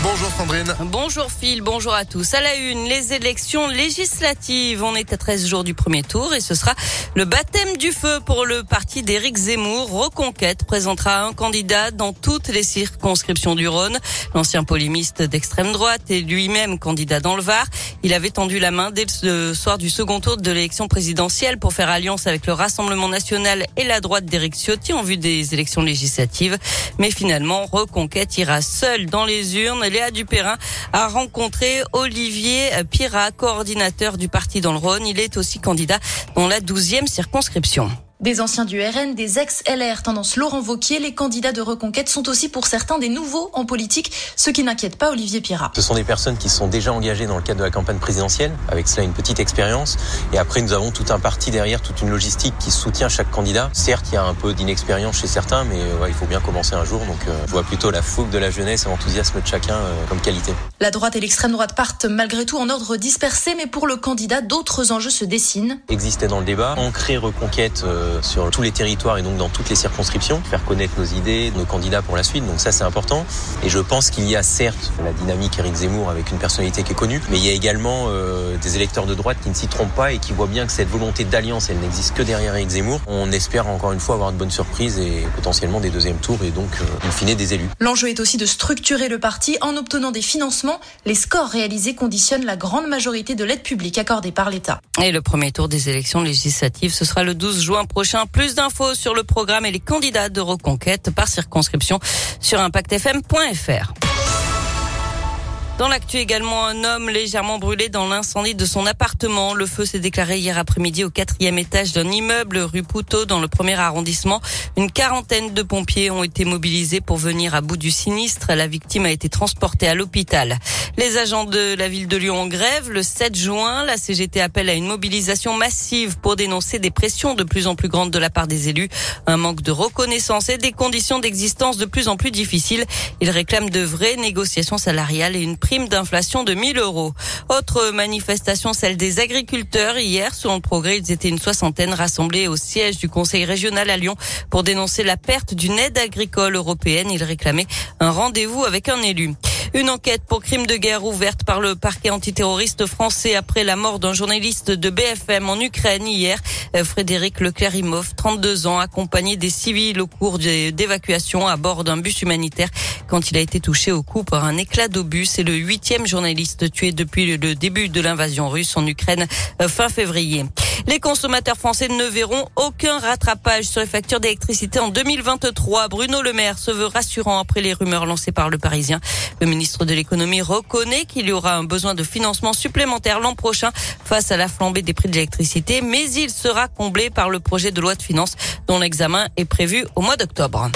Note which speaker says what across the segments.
Speaker 1: Bonjour Sandrine.
Speaker 2: Bonjour Phil, bonjour à tous. À la une, les élections législatives. On est à 13 jours du premier tour et ce sera le baptême du feu pour le parti d'Éric Zemmour. Reconquête présentera un candidat dans toutes les circonscriptions du Rhône. L'ancien polémiste d'extrême droite est lui-même candidat dans le Var. Il avait tendu la main dès le soir du second tour de l'élection présidentielle pour faire alliance avec le Rassemblement national et la droite d'Éric Ciotti en vue des élections législatives. Mais finalement, Reconquête ira seul dans les urnes Léa Dupérin a rencontré Olivier Pirat, coordinateur du parti dans le Rhône. Il est aussi candidat dans la 12e circonscription.
Speaker 3: Des anciens du RN, des ex-LR, tendance Laurent Vauquier, les candidats de reconquête sont aussi pour certains des nouveaux en politique, ce qui n'inquiète pas Olivier Pirat.
Speaker 4: Ce sont des personnes qui sont déjà engagées dans le cadre de la campagne présidentielle, avec cela une petite expérience. Et après, nous avons tout un parti derrière, toute une logistique qui soutient chaque candidat. Certes, il y a un peu d'inexpérience chez certains, mais ouais, il faut bien commencer un jour. Donc, euh, je vois plutôt la fougue de la jeunesse et l'enthousiasme de chacun euh, comme qualité.
Speaker 3: La droite et l'extrême droite partent malgré tout en ordre dispersé, mais pour le candidat, d'autres enjeux se dessinent.
Speaker 4: Exister dans le débat, ancrer reconquête. Euh, sur tous les territoires et donc dans toutes les circonscriptions, faire connaître nos idées, nos candidats pour la suite. Donc ça, c'est important. Et je pense qu'il y a certes la dynamique Éric Zemmour avec une personnalité qui est connue, mais il y a également euh, des électeurs de droite qui ne s'y trompent pas et qui voient bien que cette volonté d'alliance, elle n'existe que derrière Éric Zemmour. On espère encore une fois avoir de bonnes surprises et potentiellement des deuxièmes tours et donc, euh, in fine, des élus.
Speaker 3: L'enjeu est aussi de structurer le parti en obtenant des financements. Les scores réalisés conditionnent la grande majorité de l'aide publique accordée par l'État.
Speaker 2: Et le premier tour des élections législatives, ce sera le 12 juin prochain. Plus d'infos sur le programme et les candidats de reconquête par circonscription sur impactfm.fr. Dans l'actu également, un homme légèrement brûlé dans l'incendie de son appartement. Le feu s'est déclaré hier après-midi au quatrième étage d'un immeuble rue Poutot dans le premier arrondissement. Une quarantaine de pompiers ont été mobilisés pour venir à bout du sinistre. La victime a été transportée à l'hôpital. Les agents de la ville de Lyon en grève. Le 7 juin, la CGT appelle à une mobilisation massive pour dénoncer des pressions de plus en plus grandes de la part des élus, un manque de reconnaissance et des conditions d'existence de plus en plus difficiles. Ils réclament de vraies négociations salariales et une prime d'inflation de 1000 euros. Autre manifestation, celle des agriculteurs. Hier, selon le progrès, ils étaient une soixantaine rassemblés au siège du Conseil régional à Lyon pour dénoncer la perte d'une aide agricole européenne. Ils réclamaient un rendez-vous avec un élu. Une enquête pour crime de guerre ouverte par le parquet antiterroriste français après la mort d'un journaliste de BFM en Ukraine hier. Euh, Frédéric Leclérimov, 32 ans, accompagné des civils au cours d'évacuation à bord d'un bus humanitaire quand il a été touché au cou par un éclat d'obus. C'est le huitième journaliste tué depuis le début de l'invasion russe en Ukraine euh, fin février. Les consommateurs français ne verront aucun rattrapage sur les factures d'électricité en 2023. Bruno Le Maire se veut rassurant après les rumeurs lancées par le Parisien. Le ministre de l'économie reconnaît qu'il y aura un besoin de financement supplémentaire l'an prochain face à la flambée des prix de l'électricité, mais il sera comblé par le projet de loi de finances dont l'examen est prévu au mois d'octobre.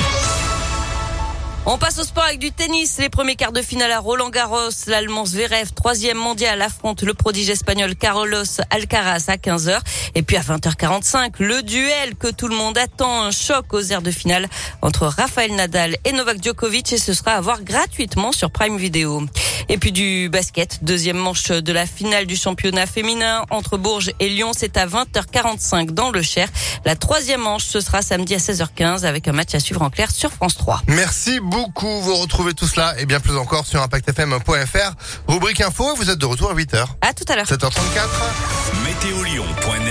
Speaker 2: On passe au sport avec du tennis. Les premiers quarts de finale à Roland Garros. L'Allemand Zverev, troisième mondial, affronte le prodige espagnol Carlos Alcaraz à 15h. Et puis à 20h45, le duel que tout le monde attend. Un choc aux aires de finale entre Rafael Nadal et Novak Djokovic. Et ce sera à voir gratuitement sur Prime Video. Et puis du basket. Deuxième manche de la finale du championnat féminin entre Bourges et Lyon. C'est à 20h45 dans le Cher. La troisième manche, ce sera samedi à 16h15 avec un match à suivre en clair sur France 3.
Speaker 1: Merci beaucoup. Vous retrouvez tout cela et bien plus encore sur impactfm.fr. Rubrique info, vous êtes de retour à 8h.
Speaker 2: À tout à l'heure.
Speaker 1: 7h34.
Speaker 5: Météolion.net